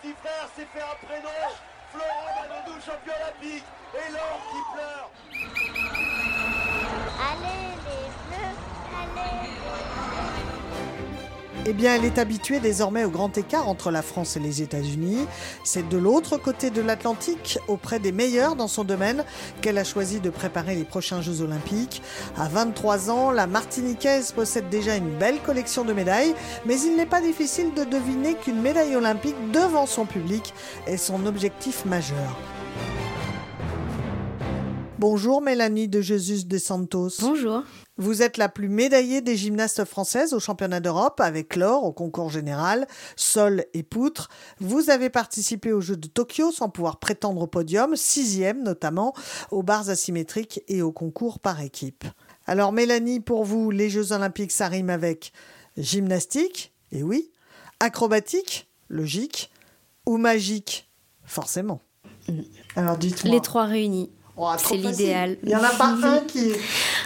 Petit frère s'est fait un prénom. Florent Manodou, champion olympique. Et l'or qui pleure. Allez les bleus, allez Eh bien, elle est habituée désormais au grand écart entre la France et les États-Unis. C'est de l'autre côté de l'Atlantique, auprès des meilleurs dans son domaine, qu'elle a choisi de préparer les prochains Jeux Olympiques. À 23 ans, la Martiniquaise possède déjà une belle collection de médailles, mais il n'est pas difficile de deviner qu'une médaille olympique devant son public est son objectif majeur. Bonjour Mélanie de Jesus de Santos. Bonjour. Vous êtes la plus médaillée des gymnastes françaises au championnat d'Europe avec l'or au concours général, sol et poutre. Vous avez participé aux Jeux de Tokyo sans pouvoir prétendre au podium, sixième notamment, aux barres asymétriques et au concours par équipe. Alors Mélanie, pour vous, les Jeux olympiques, ça rime avec gymnastique, et oui, acrobatique, logique, ou magique, forcément. Alors dites-moi. Les trois réunis. Oh, c'est l'idéal. Il n'y en a pas un qui,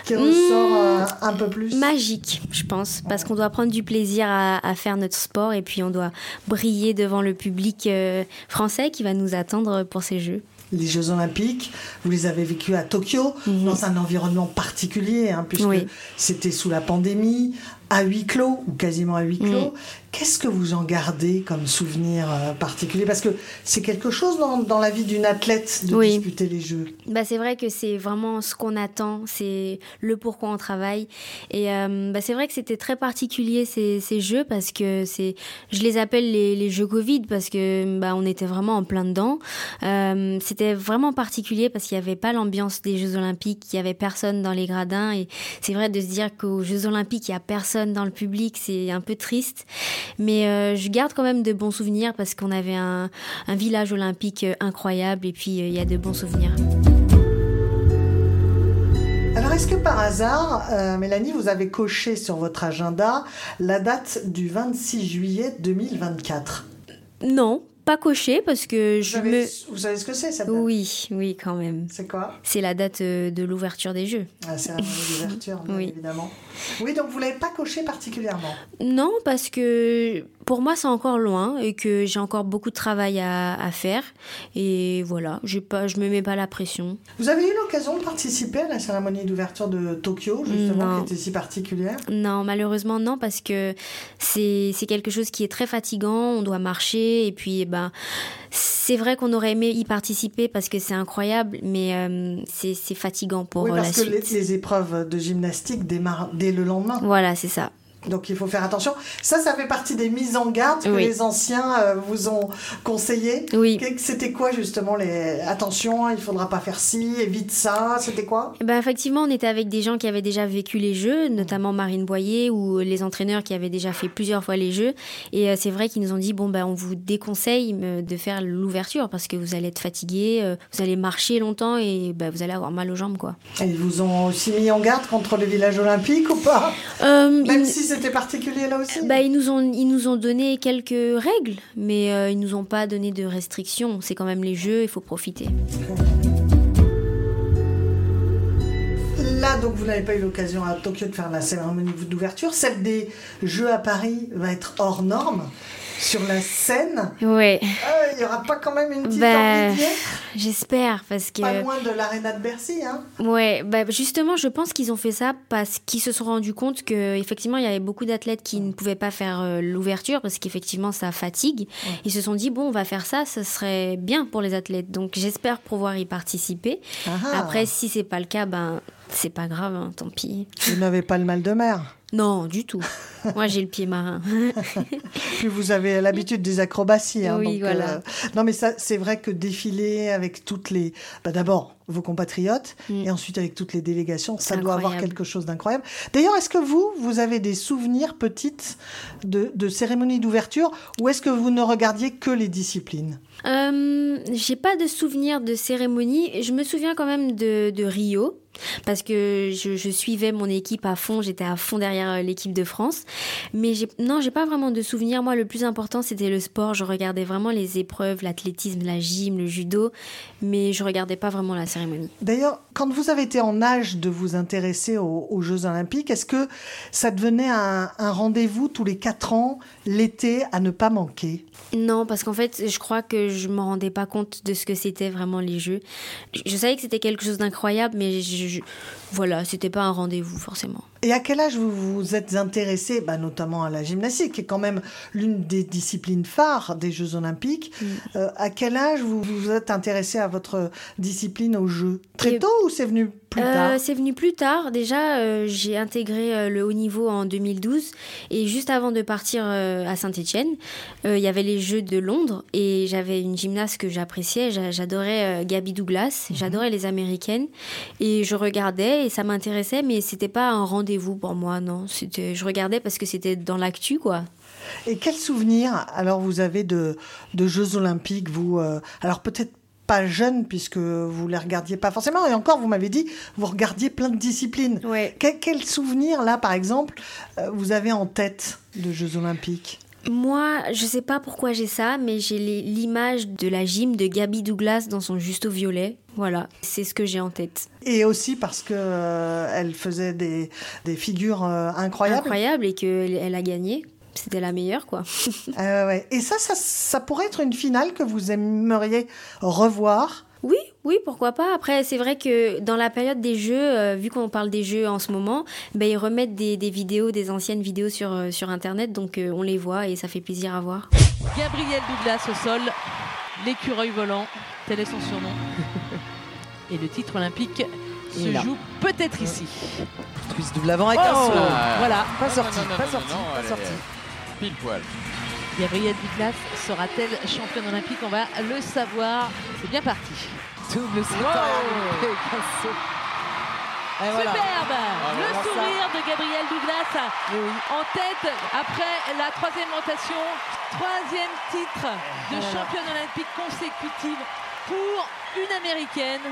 qui Mmh. ressort euh, un peu plus. Magique, je pense, parce qu'on doit prendre du plaisir à, à faire notre sport et puis on doit briller devant le public euh, français qui va nous attendre pour ces Jeux. Les Jeux Olympiques, vous les avez vécus à Tokyo, dans un environnement particulier, hein, puisque Mhm. Oui. c'était sous la pandémie, à huis clos, ou quasiment à huis Mhm. clos. Qu'est-ce que vous en gardez comme souvenir euh, particulier? Parce que c'est quelque chose dans, dans la vie d'une athlète de Oui. disputer les Jeux. Bah, c'est vrai que c'est vraiment ce qu'on attend, c'est le pourquoi on travaille. Et euh, bah, c'est vrai que c'était très particulier ces, ces jeux parce que c'est, je les appelle les, les jeux Covid parce que bah, on était vraiment en plein dedans. Euh, c'était vraiment particulier parce qu'il n'y avait pas l'ambiance des Jeux Olympiques, il y avait personne dans les gradins et c'est vrai de se dire qu'aux Jeux Olympiques il y a personne dans le public, c'est un peu triste. Mais euh, je garde quand même de bons souvenirs parce qu'on avait un, un village olympique euh, incroyable. Et puis euh, il y a de bons souvenirs. Alors, est-ce que par hasard, euh, Mélanie, vous avez coché sur votre agenda la date du 26 juillet 2024 Non, pas coché parce que vous, je avez- me. vous savez ce que c'est date Oui, oui, quand même. C'est quoi? C'est la date euh, de l'ouverture des Jeux. Ah, C'est bien Oui. évidemment. Oui, donc vous l'avez pas coché particulièrement? Non, parce que pour moi, c'est encore loin et que j'ai encore beaucoup de travail à, à faire. Et voilà, pas, je me mets pas la pression. Vous avez eu l'occasion de participer à la cérémonie d'ouverture de Tokyo, justement, Non. qui était si particulière? Non, malheureusement, non, parce que c'est quelque chose qui est très fatigant. On doit marcher et puis, eh ben, c'est vrai qu'on aurait aimé y participer parce que c'est incroyable, mais euh, c'est fatigant pour Oui, parce la que les, les épreuves de gymnastique démarrent dès le lendemain. Voilà, c'est ça. Donc il faut faire attention. Ça, ça fait partie des mises en garde que Oui. les anciens euh, vous ont conseillé. Oui. C'était quoi justement les attention, il faudra pas faire ci, évite ça. C'était quoi? Ben effectivement, on était avec des gens qui avaient déjà vécu les Jeux, notamment Marine Boyer ou les entraîneurs qui avaient déjà fait plusieurs fois les Jeux. Et euh, c'est vrai qu'ils nous ont dit bon ben on vous déconseille euh, de faire l'ouverture parce que vous allez être fatigué, euh, vous allez marcher longtemps et ben, vous allez avoir mal aux jambes quoi. Et Ils vous ont aussi mis en garde contre le village olympique ou pas? Même si c'était particulier là aussi. bah, ils nous ont ils nous ont donné quelques règles, mais euh, ils nous ont pas donné de restrictions. C'est quand même les Jeux, il faut profiter. Là, donc, vous n'avez pas eu l'occasion à Tokyo de faire la cérémonie d'ouverture. Celle des Jeux à Paris va être hors norme. Sur la scène, Ouais, Euh, il n'y aura pas quand même une petite Bah, j'espère parce que Pas loin de l'aréna de Bercy, hein Ouais, bah justement, je pense qu'ils ont fait ça parce qu'ils se sont rendus compte que effectivement, il y avait beaucoup d'athlètes qui ne pouvaient pas faire euh, l'ouverture parce qu'effectivement, ça fatigue. Ils se sont dit bon, on va faire ça, ce serait bien pour les athlètes. Donc, j'espère pouvoir y participer. Ah ah. Après, si c'est pas le cas, ben c'est pas grave, hein, tant pis. Vous n'avez pas le mal de mer. Non, du tout. Moi, j'ai le pied marin. Puis vous avez l'habitude des acrobaties. hein, Oui, donc, voilà. euh, Non, mais ça, c'est vrai que défiler avec toutes les. Bah, D'abord, vos compatriotes, Mm. et ensuite avec toutes les délégations, ça doit avoir quelque chose d'incroyable. D'ailleurs, est-ce que vous, vous avez des souvenirs petites de, de cérémonies d'ouverture, ou est-ce que vous ne regardiez que les disciplines? Euh, j'ai pas de souvenir de cérémonie. Je me souviens quand même de, de Rio. Parce que je, je suivais mon équipe à fond, j'étais à fond derrière euh, l'équipe de France. Mais non, j'ai pas vraiment de souvenirs. Moi, le plus important, c'était le sport. Je regardais vraiment les épreuves, l'athlétisme, la gym, le judo. Mais je regardais pas vraiment la cérémonie. D'ailleurs, quand vous avez été en âge de vous intéresser aux, aux Jeux Olympiques, est-ce que ça devenait un, un rendez-vous tous les quatre ans, l'été, à ne pas manquer? Non, parce qu'en fait, je crois que je me rendais pas compte de ce que c'était vraiment les Jeux. Je, je savais que c'était quelque chose d'incroyable, mais je, je- voilà, c'était pas un rendez-vous forcément. Et à quel âge vous vous êtes intéressé, bah, notamment à la gymnastique, qui est quand même l'une des disciplines phares des Jeux Olympiques. Euh, À quel âge vous vous êtes intéressé à votre discipline aux Jeux Très Et- tôt ou c'est venu? Plus Euh, c'est venu plus tard. Déjà, euh, j'ai intégré euh, le haut niveau en 2012 et juste avant de partir à Saint-Étienne, il y avait les Jeux de Londres et j'avais une gymnaste que j'appréciais. J'a- J'adorais Gabby Douglas, j'adorais les américaines et je regardais et ça m'intéressait, mais c'était pas un rendez-vous pour moi, non. Je regardais parce que c'était dans l'actu, quoi. Et quel souvenir alors vous avez de, de Jeux Olympiques vous euh, Alors peut-être pas jeune puisque vous les regardiez pas forcément. Et encore, vous m'avez dit, vous regardiez plein de disciplines. Ouais. Quel, quel souvenir là, par exemple, euh, vous avez en tête de Jeux Olympiques? Moi, je sais pas pourquoi j'ai ça, mais j'ai l'image de la gym de Gabby Douglas dans son justo violet. Voilà, c'est ce que j'ai en tête. Et aussi parce que euh, elle faisait des, des figures euh, incroyables. incroyable et qu'elle elle a gagné. C'était la meilleure, quoi. Euh, ouais. Et ça, ça, ça pourrait être une finale que vous aimeriez revoir? Oui, oui, pourquoi pas. Après, c'est vrai que dans la période des jeux, euh, vu qu'on parle des jeux en ce moment, ben, ils remettent des, des vidéos, des anciennes vidéos sur, euh, sur Internet, donc euh, on les voit et ça fait plaisir à voir. Gabriel Douglas au sol, l'écureuil volant, tel est son surnom. Et le titre olympique se joue peut-être ici. Twist de l'avant avec un Oh, saut. voilà. Pas sorti, non, non, pas sorti. Est Pile poil. Gabriel Douglas sera-t-elle championne olympique On va le savoir. C'est bien parti. Double saut Wow. voilà. Superbe Le voilà ça. sourire de Gabriel Douglas oui. en tête après la troisième rotation. Troisième titre de championne olympique consécutive pour une américaine.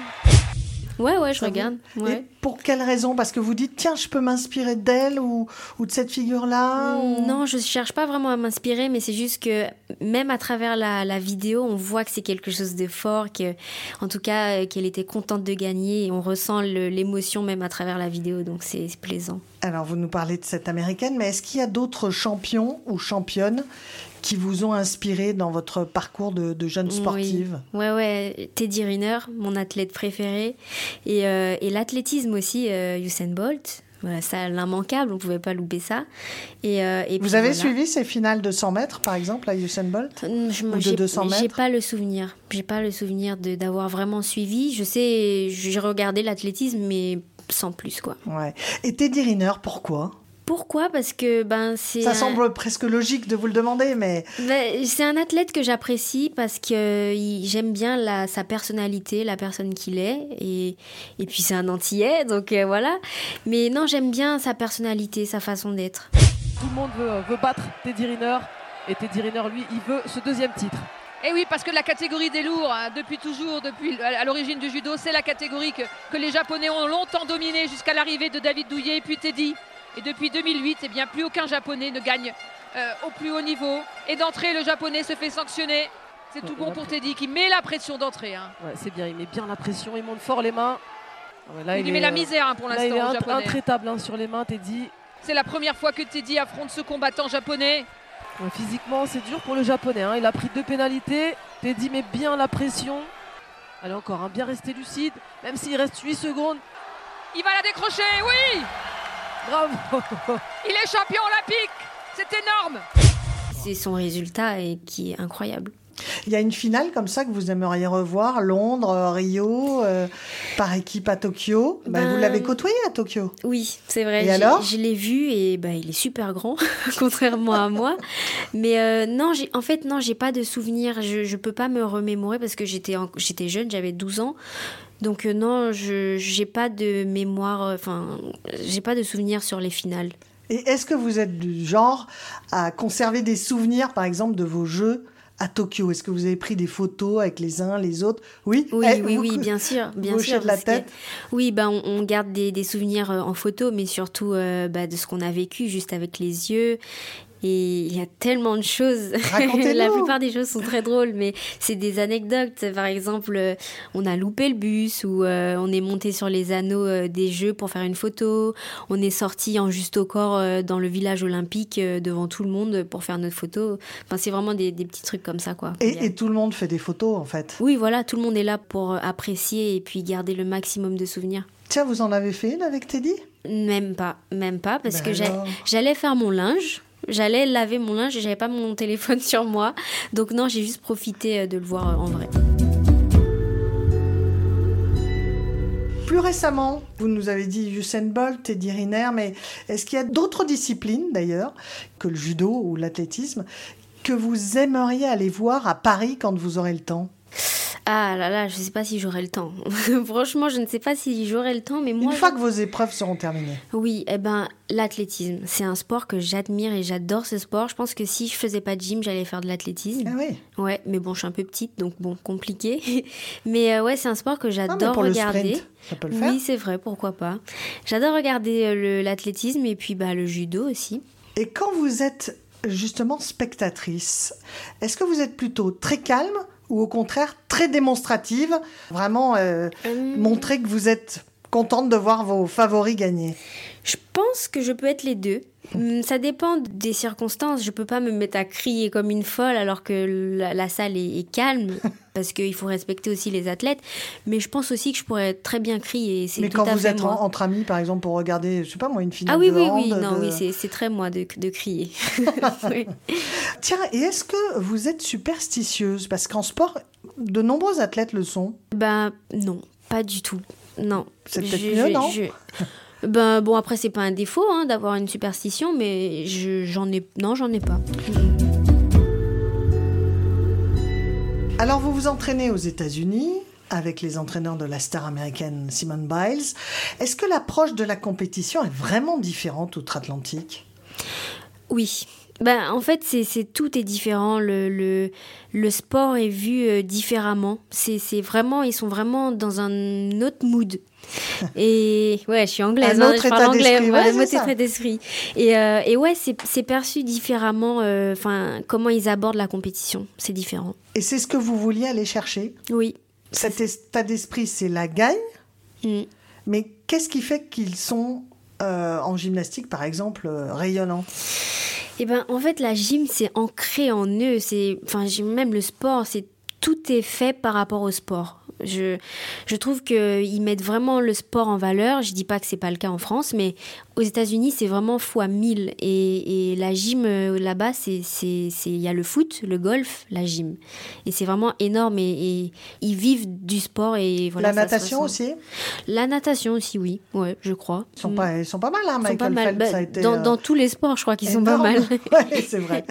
Ouais, ouais, je Ça vous- regarde. Et pour quelle raison? Parce que vous dites, tiens, je peux m'inspirer d'elle ou, ou de cette figure-là ou- Non, je cherche pas vraiment à m'inspirer, mais c'est juste que même à travers la, la vidéo, on voit que c'est quelque chose de fort, que, en tout cas, euh, qu'elle était contente de gagner et on ressent l'émotion même à travers la vidéo, donc c'est plaisant. Alors, vous nous parlez de cette américaine, mais est-ce qu'il y a d'autres champions ou championnes qui vous ont inspiré dans votre parcours de, de jeune sportive Oui. Ouais, ouais. Teddy Riner, mon athlète préféré. Et, euh, et l'athlétisme aussi, euh, Usain Bolt. Voilà, ça, l'immanquable, on pouvait pas louper ça. Et, euh, et Vous avez voilà. suivi ces finales de 100 mètres, par exemple, à Usain Bolt Mm, Je Ou de j'ai- 200 J'ai mètres pas le souvenir. J'ai pas le souvenir d'avoir vraiment suivi. Je sais, j'ai regardé l'athlétisme, mais sans plus, quoi. Ouais. Et Teddy Riner, pourquoi? Pourquoi? Parce que ben c'est Ça un- semble presque logique de vous le demander, mais Ben, c'est un athlète que j'apprécie parce que il- j'aime bien la, sa personnalité, la personne qu'il est. Et, et puis c'est un antillais, donc euh, voilà. Mais non, j'aime bien sa personnalité, sa façon d'être. Tout le monde veut, veut battre Teddy Riner. Et Teddy Riner, lui, il veut ce deuxième titre. Et Eh oui, parce que la catégorie des lourds, hein, depuis toujours, depuis à à l'origine du judo, c'est la catégorie que, que les Japonais ont longtemps dominée jusqu'à l'arrivée de David Douillet et puis Teddy. Et depuis 2008, eh bien, plus aucun Japonais ne gagne euh, au plus haut niveau. Et d'entrée, le Japonais se fait sanctionner. C'est tout bon pour Teddy qui met la pression d'entrée. hein. Ouais, c'est bien, il met bien la pression, il monte fort les mains. Ah ouais, là, Il lui est, met la euh, misère hein, pour Là, il est l'instant, int- Japonais. intraitable hein, sur les mains, Teddy. C'est la première fois que Teddy affronte ce combattant japonais. Physiquement, c'est dur pour le japonais. Il a pris deux pénalités. Teddy met bien la pression. Allez, encore, bien rester lucide. Même s'il reste 8 secondes. Il va la décrocher, oui Bravo Il est champion olympique C'est énorme C'est son résultat et qui est incroyable. Il y a une finale comme ça que vous aimeriez revoir, Londres, euh, Rio, euh, par équipe à Tokyo. Bah, Ben, vous l'avez côtoyé à Tokyo. Oui, c'est vrai. Et alors Je l'ai vu et bah, il est super grand, contrairement à moi. Mais euh, non, en fait, non, j'ai pas de souvenirs. Je, je peux pas me remémorer parce que j'étais jeune, j'avais 12 ans. Donc euh, non, je j'ai pas de mémoire, euh, enfin, j'ai pas de souvenirs sur les finales. Et est-ce que vous êtes du genre à conserver des souvenirs, par exemple, de vos jeux à Tokyo? Est-ce que vous avez pris des photos avec les uns, les autres? Oui Oui, Eh, oui, vous- oui, bien sûr, bien sûr. de la que- tête oui, bah, on, on garde des, des souvenirs euh, en photo, mais surtout euh, bah, de ce qu'on a vécu juste avec les yeux. Et il y a tellement de choses. La plupart des choses sont très drôles, mais c'est des anecdotes. Par exemple, euh, on a loupé le bus ou euh, on est monté sur les anneaux euh, des jeux pour faire une photo. On est sorti en juste au corps euh, dans le village olympique devant tout le monde pour faire notre photo. Enfin, c'est vraiment des, des petits trucs comme ça, quoi. A- Et, tout le monde fait des photos, en fait. Oui, voilà, tout le monde est là pour apprécier et puis garder le maximum de souvenirs. Tiens, vous en avez fait une avec Teddy? Même pas, même pas, parce Ben que j'allais faire mon linge, j'allais laver mon linge et j'avais pas mon téléphone sur moi. Donc non, j'ai juste profité euh, de le voir euh, en vrai. Plus récemment, vous nous avez dit Usain Bolt, Teddy Riner, mais est-ce qu'il y a d'autres disciplines, d'ailleurs, que le judo ou l'athlétisme, que vous aimeriez aller voir à Paris quand vous aurez le temps? Ah là là, je sais pas si j'aurai le temps. Franchement, je ne sais pas si j'aurai le temps, mais moi... Une fois que vos épreuves seront terminées. Oui, eh ben, l'athlétisme, c'est un sport que j'admire et j'adore ce sport. Je pense que si je faisais pas de gym, j'allais faire de l'athlétisme. Ah oui. Ouais, mais bon, je suis un peu petite, donc bon, compliqué. mais euh, ouais, c'est un sport que j'adore le regarder. sprint, ça peut le faire. Oui, c'est vrai, pourquoi pas. J'adore regarder euh, le- l'athlétisme et puis bah, le judo aussi. Et quand vous êtes justement spectatrice, est-ce que vous êtes plutôt très calme ou au contraire très démonstrative Vraiment euh, Hum, montrer que vous êtes contente de voir vos favoris gagner Je pense que je peux être les deux. Hum, Ça dépend des circonstances. Je peux pas me mettre à crier comme une folle alors que la, la salle est, est calme parce qu'il faut respecter aussi les athlètes. Mais je pense aussi que je pourrais très bien crier. Mais tout quand à vous êtes en- entre amis, par exemple, pour regarder, je sais pas moi, une finale Ah oui, de oui, hand, oui, non, de- oui, c'est- très moi de, de crier. Oui. Tiens, et est-ce que vous êtes superstitieuse? Parce qu'en sport, de nombreux athlètes le sont. Ben non, pas du tout. Non. C'est peut-être mieux, non? je- Ben bon, après c'est pas un défaut hein, d'avoir une superstition, mais je- j'en ai non, j'en ai pas. Alors, vous vous entraînez aux États-Unis avec les entraîneurs de la star américaine Simone Biles. Est-ce que l'approche de la compétition est vraiment différente outre-Atlantique? Oui. Ben, en fait, c'est, tout est différent. Le, le, le sport est vu euh, différemment. C'est, vraiment, ils sont vraiment dans un autre mood. Et ouais, je suis anglaise, Un hein, autre je parle état anglais, d'esprit, ouais, ouais, état d'esprit. Et, euh, et ouais, c'est, perçu différemment. euh, Enfin, comment ils abordent la compétition, c'est différent. Et c'est ce que vous vouliez aller chercher? Oui. Cet état d'esprit, c'est la gagne. Mm. Mais qu'est-ce qui fait qu'ils sont euh, en gymnastique, par exemple, rayonnants? Eh ben, en fait, la gym, c'est ancré en eux. C'est, enfin, même le sport, c'est tout est fait par rapport au sport. Je, je trouve qu'ils mettent vraiment le sport en valeur. Je dis pas que c'est pas le cas en France, mais aux États-Unis, c'est vraiment fois 1000. Et, et la gym euh, là-bas, c'est, il y a le foot, le golf, la gym. Et c'est vraiment énorme. Et, et ils vivent du sport et voilà. La natation aussi? La natation aussi, oui. Ouais, je crois. ils sont, Mm. pas, ils sont pas mal, hein, Ils sont pas Michael mal. Phelps Bah, a été, dans, euh, dans tous les sports, je crois qu'ils sont pas mal. Ouais, c'est vrai.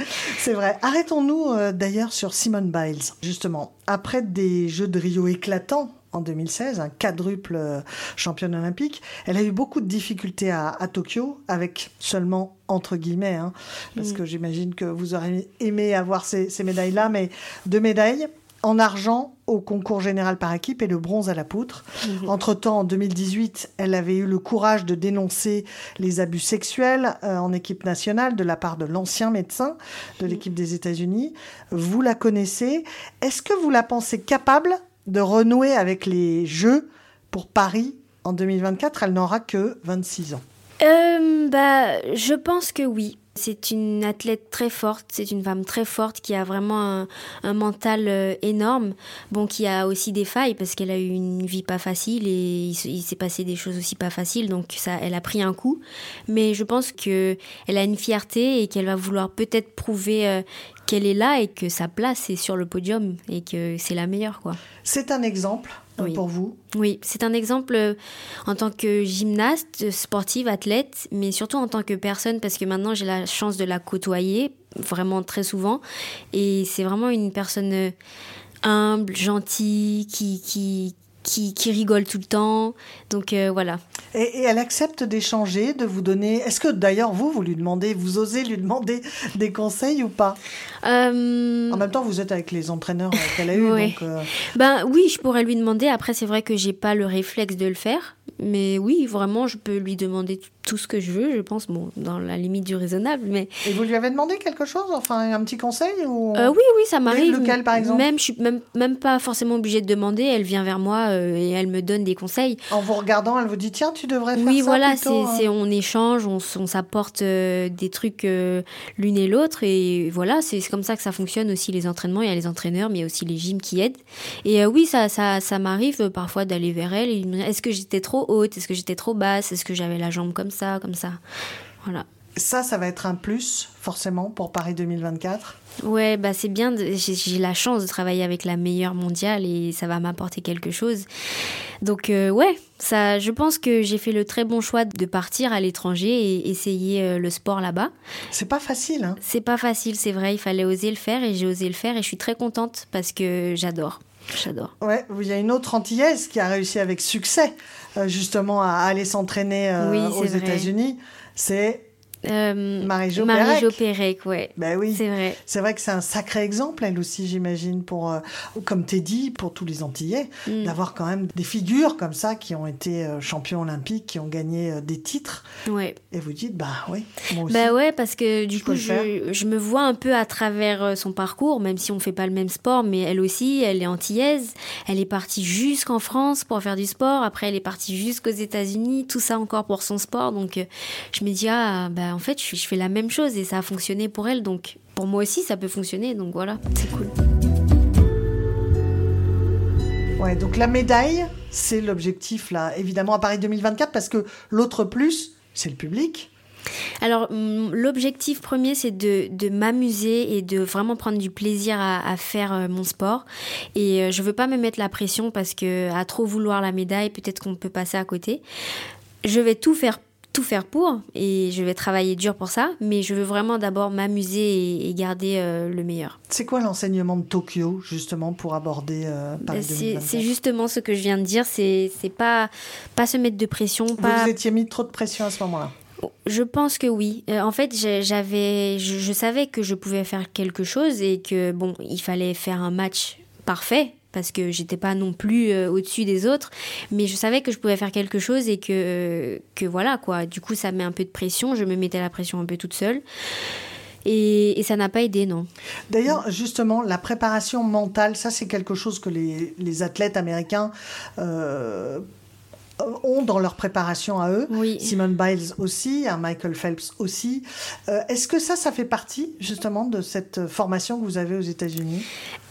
Vrai. Arrêtons-nous euh, d'ailleurs sur Simone Biles. Justement, après des Jeux de Rio éclatants en 2016, un quadruple euh, championne olympique, elle a eu beaucoup de difficultés à, à Tokyo, avec seulement entre guillemets, hein, parce Mm. que j'imagine que vous aurez aimé avoir ces, ces médailles-là, mais deux médailles. En argent au concours général par équipe et le bronze à la poutre. Mhm. Entre-temps, en 2018, elle avait eu le courage de dénoncer les abus sexuels euh, en équipe nationale de la part de l'ancien médecin de l'équipe des États-Unis. Vous la connaissez. Est-ce que vous la pensez capable de renouer avec les Jeux pour Paris en 2024 Elle n'aura que 26 ans. Euh, bah, je pense que oui. C'est une athlète très forte, c'est une femme très forte qui a vraiment un, mental euh, énorme, bon qui a aussi des failles parce qu'elle a eu une vie pas facile et il, s'est passé des choses aussi pas faciles. Donc ça elle a pris un coup. Mais je pense que elle a une fierté et qu'elle va vouloir peut-être prouver euh, qu'elle est là et que sa place est sur le podium et que c'est la meilleure quoi. C'est un exemple Oui. pour vous Oui, c'est un exemple euh, en tant que gymnaste, sportive, athlète, mais surtout en tant que personne parce que maintenant j'ai la chance de la côtoyer vraiment très souvent et c'est vraiment une personne euh, humble, gentille, qui qui qui, qui rigole tout le temps. Donc euh, voilà. Et, et elle accepte d'échanger, de vous donner. Est-ce que d'ailleurs vous, vous lui demandez, vous osez lui demander des conseils ou pas? Euh, En même temps, vous êtes avec les entraîneurs euh, qu'elle a eu, Ouais. donc euh, Ben oui, je pourrais lui demander. Après, c'est vrai que j'ai pas le réflexe de le faire. Mais oui, vraiment, je peux lui demander tout ce que je veux, je pense, bon, dans la limite du raisonnable. Mais et vous lui avez demandé quelque chose, enfin un petit conseil ou Euh, oui, oui, ça m'arrive. lequel, par exemple Même, je suis même, même pas forcément obligée de demander. Elle vient vers moi et elle me donne des conseils. En vous regardant, elle vous dit tiens, tu devrais faire Oui, ça voilà, plutôt, c'est, hein. on échange, on, on s'apporte des trucs l'une et l'autre. Et voilà, c'est comme ça que ça fonctionne aussi les entraînements. Il y a les entraîneurs, mais il y a aussi les gyms qui aident. Et euh, oui, ça, ça, ça m'arrive euh, parfois d'aller vers elle est-ce que j'étais trop haute? Est-ce que j'étais trop basse? Est-ce que j'avais la jambe comme ça, comme ça? Voilà. Ça, ça va être un plus forcément pour Paris 2024. Ouais, bah c'est bien. J'ai la chance de travailler avec la meilleure mondiale et ça va m'apporter quelque chose. Donc euh, ouais, ça, je pense que j'ai fait le très bon choix de partir à l'étranger et essayer euh, le sport là-bas. C'est pas facile, hein C'est pas facile, c'est vrai. Il fallait oser le faire et j'ai osé le faire et je suis très contente parce que j'adore. J'adore. Ouais, il y a une autre antillaise qui a réussi avec succès euh, justement à aller s'entraîner euh, Oui, aux. États-Unis. C'est Euh, Marie-Jo Marie-Jo Pérec. Ouais. Ben oui. C'est vrai. C'est vrai que c'est un sacré exemple, elle aussi, j'imagine, pour, euh, comme t'es dit, pour tous les Antillais, Mm. d'avoir quand même des figures comme ça qui ont été euh, champions olympiques, qui ont gagné des titres. Ouais. Et vous dites, bah oui, moi aussi. Bah ouais, parce que du Je coup, je, je me vois un peu à travers son parcours, même si on fait pas le même sport, mais elle aussi, elle est antillaise. Elle est partie jusqu'en France pour faire du sport. Après, elle est partie jusqu'aux États-Unis. Tout ça encore pour son sport. Donc, je me dis, ah, bah en fait, je, je fais la même chose et ça a fonctionné pour elle. Donc, pour moi aussi, ça peut fonctionner. Donc voilà, c'est cool. Ouais, donc la médaille, c'est l'objectif, là, évidemment, à Paris 2024, parce que l'autre plus, c'est le public. Alors, hum, l'objectif premier, c'est de, de m'amuser et de vraiment prendre du plaisir à, à faire euh, mon sport. Et euh, je veux pas me mettre la pression parce que à trop vouloir la médaille, peut-être qu'on peut passer à côté. Je vais tout faire tout faire pour et je vais travailler dur pour ça, mais je veux vraiment d'abord m'amuser et, et garder euh, le meilleur. C'est quoi l'enseignement de Tokyo, justement, pour aborder euh, Paris C'est 2024 c'est justement ce que je viens de dire, c'est c'est pas pas se mettre de pression, Vous pas vous étiez mis trop de pression à ce moment-là? Je pense que oui. Euh, en fait, j'avais, je, je savais que je pouvais faire quelque chose et que bon, il fallait faire un match parfait parce que j'étais pas non plus euh, au-dessus des autres, mais je savais que je pouvais faire quelque chose et que que voilà quoi. Du coup, ça met un peu de pression. Je me mettais la pression un peu toute seule. Et, et ça n'a pas aidé, non. D'ailleurs, justement, la préparation mentale, ça c'est quelque chose que les, les athlètes américains euh, ont dans leur préparation à eux. Oui. Simone Biles aussi, hein, Michael Phelps aussi. Euh, Est-ce que ça, ça fait partie justement de cette formation que vous avez aux États-Unis?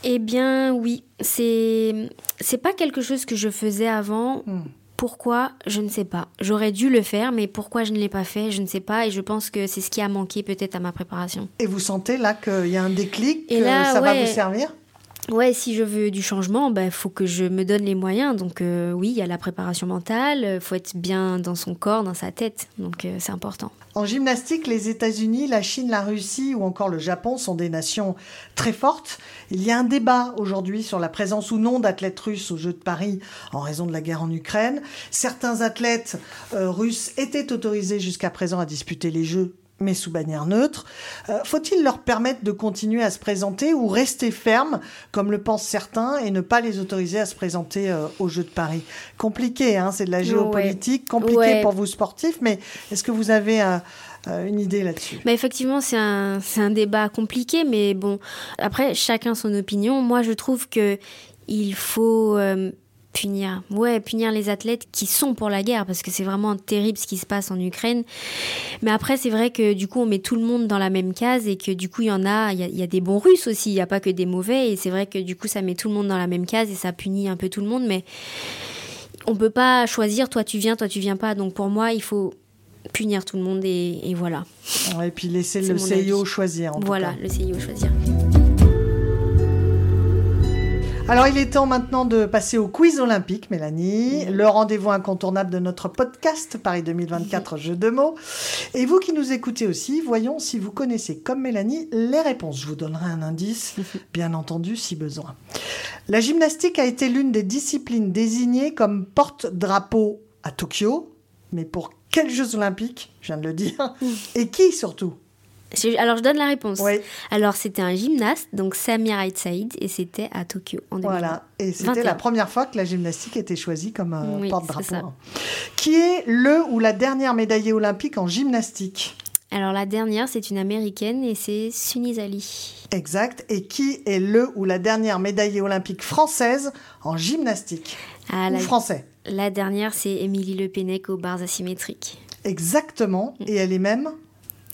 Eh bien, oui. C'est c'est pas quelque chose que je faisais avant. Hmm. Pourquoi? Je ne sais pas. J'aurais dû le faire, mais pourquoi je ne l'ai pas fait? Je ne sais pas. Et je pense que c'est ce qui a manqué peut-être à ma préparation. Et vous sentez là qu'il y a un déclic, Et que là, ça va vous servir? Ouais, si je veux du changement, il bah, faut que je me donne les moyens. Donc euh, oui, il y a la préparation mentale, il faut être bien dans son corps, dans sa tête. Donc euh, c'est important. En gymnastique, les États-Unis, la Chine, la Russie ou encore le Japon sont des nations très fortes. Il y a un débat aujourd'hui sur la présence ou non d'athlètes russes aux Jeux de Paris en raison de la guerre en Ukraine. Certains athlètes euh, russes étaient autorisés jusqu'à présent à disputer les Jeux mais sous bannière neutre. Euh, Faut-il leur permettre de continuer à se présenter ou rester fermes, comme le pensent certains, et ne pas les autoriser à se présenter euh, aux Jeux de Paris? Compliqué, hein, c'est de la géopolitique, compliqué Ouais. pour vous sportifs, mais est-ce que vous avez euh, euh, une idée là-dessus? Bah, effectivement, c'est un, un débat compliqué, mais bon, après, chacun son opinion. Moi, je trouve que il faut euh, punir, ouais, punir les athlètes qui sont pour la guerre, parce que c'est vraiment terrible ce qui se passe en Ukraine. Mais après, c'est vrai que du coup, on met tout le monde dans la même case et que du coup, il y en a, il y a, il y a des bons Russes aussi, il n'y a pas que des mauvais. Et c'est vrai que du coup, ça met tout le monde dans la même case et ça punit un peu tout le monde, mais on peut pas choisir, toi tu viens, toi tu viens pas. Donc pour moi, il faut punir tout le monde et, et voilà. Et puis laisser le CIO avis. choisir. En tout Voilà, cas. le CIO choisir. Alors, il est temps maintenant de passer au quiz olympique, Mélanie, le rendez-vous incontournable de notre podcast Paris 2024 Jeux de mots. Et vous qui nous écoutez aussi, voyons si vous connaissez, comme Mélanie, les réponses. Je vous donnerai un indice, bien entendu, si besoin. La gymnastique a été l'une des disciplines désignées comme porte-drapeau à Tokyo, mais pour quels Jeux olympiques Je viens de le dire. Et qui surtout? Alors, je donne la réponse. Oui, Alors, c'était un gymnaste, donc Samir Ait Saïd, et c'était à Tokyo en 2020. voilà. Et c'était 21. la première fois que la gymnastique était choisie comme euh, Oui, porte-drapeau. hein. Qui est le ou la dernière médaillée olympique en gymnastique? Alors, la dernière, c'est une américaine, et c'est Sunis Ali. Exact. Et qui est le ou la dernière médaillée olympique française en gymnastique? Ah, Ou la, français? la dernière, c'est Émilie Le Pennec aux barres asymétriques. Exactement. Et elle est même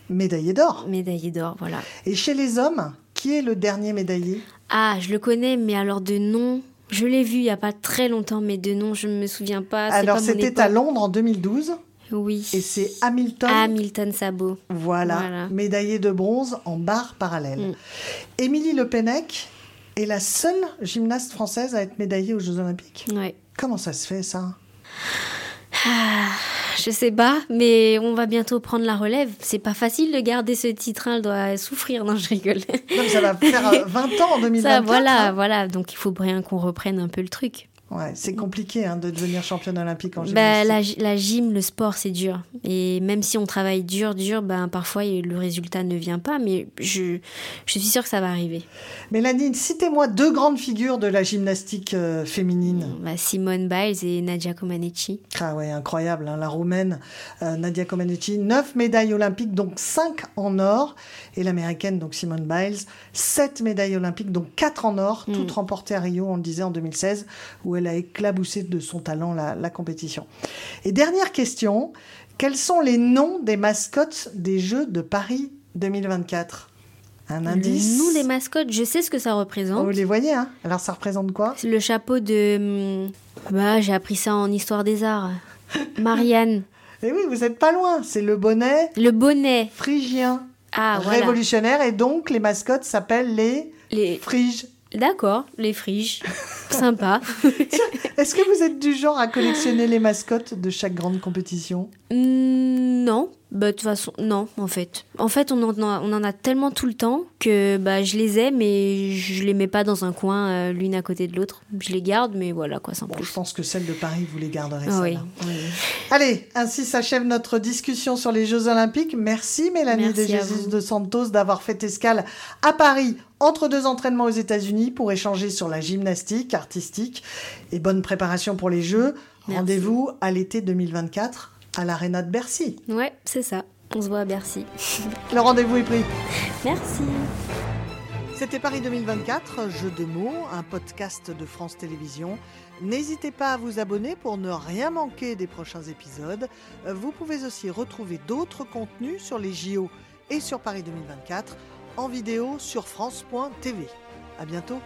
médaillée d'or. Médaillée d'or, voilà. Et chez les hommes, qui est le dernier médaillé? Ah, je le connais, mais alors de nom, je l'ai vu il y a pas très longtemps, mais de nom, je me souviens pas. Alors c'était à. Londres en 2012 Oui. et c'est Hamilton. Hamilton Sabot. Voilà, Voilà. médaillée de bronze en barre parallèle. Mm. Émilie Le Pennec est la seule gymnaste française à être médaillée aux Jeux Olympiques. Ouais. Comment ça se fait ça? Ah, je sais pas, mais on va bientôt prendre la relève. C'est pas facile de garder ce titre, hein, elle doit souffrir. Non, je rigole. Non, mais ça va faire euh, 20 ans en 2024. Ça, voilà, hein. voilà. Donc il faut bien qu'on reprenne un peu le truc. Ouais, c'est compliqué hein, de devenir championne olympique en Bah, gymnastique. la, la gym, le sport, c'est dur. Et même si on travaille dur, dur, ben, parfois le résultat ne vient pas. Mais je, je suis sûre que ça va arriver. Mélanie, citez-moi deux grandes figures de la gymnastique euh, féminine. Bah, Simone Biles et Nadia Comaneci. Ah ouais, incroyable, hein, la roumaine euh, Nadia Comaneci, 9 médailles olympiques, donc 5 en or, et l'américaine, donc Simone Biles, 7 médailles olympiques, donc 4 en or, Mm. toutes remportées à Rio, on le disait, en 2016, où elle a éclaboussé de son talent la, la compétition. Et dernière question, quels sont les noms des mascottes des Jeux de Paris 2024 Un indice? Nous, les mascottes, je sais ce que ça Oh, représente. Vous les voyez, hein? Alors ça représente quoi? C'est Le chapeau de. hum, Bah, j'ai appris ça en histoire des arts. Marianne. Eh oui, vous n'êtes pas loin, c'est le bonnet Le bonnet. phrygien. Ah, voilà. révolutionnaire et donc les mascottes s'appellent les Les... friges. D'accord, les friges. Sympa. Est-ce que vous êtes du genre à collectionner les mascottes de chaque grande compétition? Non, bah de toute façon, non, en fait. En fait, on en a, on en a tellement tout le temps que bah, je les ai, mais je les mets pas dans un coin euh, l'une à côté de l'autre. Je les garde, mais voilà, quoi, sans Bon, je pense que celle de Paris, vous les garderez. Ah oui. Allez, ainsi s'achève notre discussion sur les Jeux Olympiques. Merci Mélanie Merci de Jesus de Santos d'avoir fait escale à Paris entre deux entraînements aux États-Unis pour échanger sur la gymnastique artistique et bonne préparation pour les Jeux. Rendez-vous à l'été 2024 à l'Arena de Bercy. Ouais, c'est ça. On se voit à Bercy. Le rendez-vous est pris. Merci. C'était Paris 2024, Jeux de mots, un podcast de France Télévisions. N'hésitez pas à vous abonner pour ne rien manquer des prochains épisodes. Euh, Vous pouvez aussi retrouver d'autres contenus sur les JO et sur Paris 2024 en vidéo sur France.tv. À bientôt.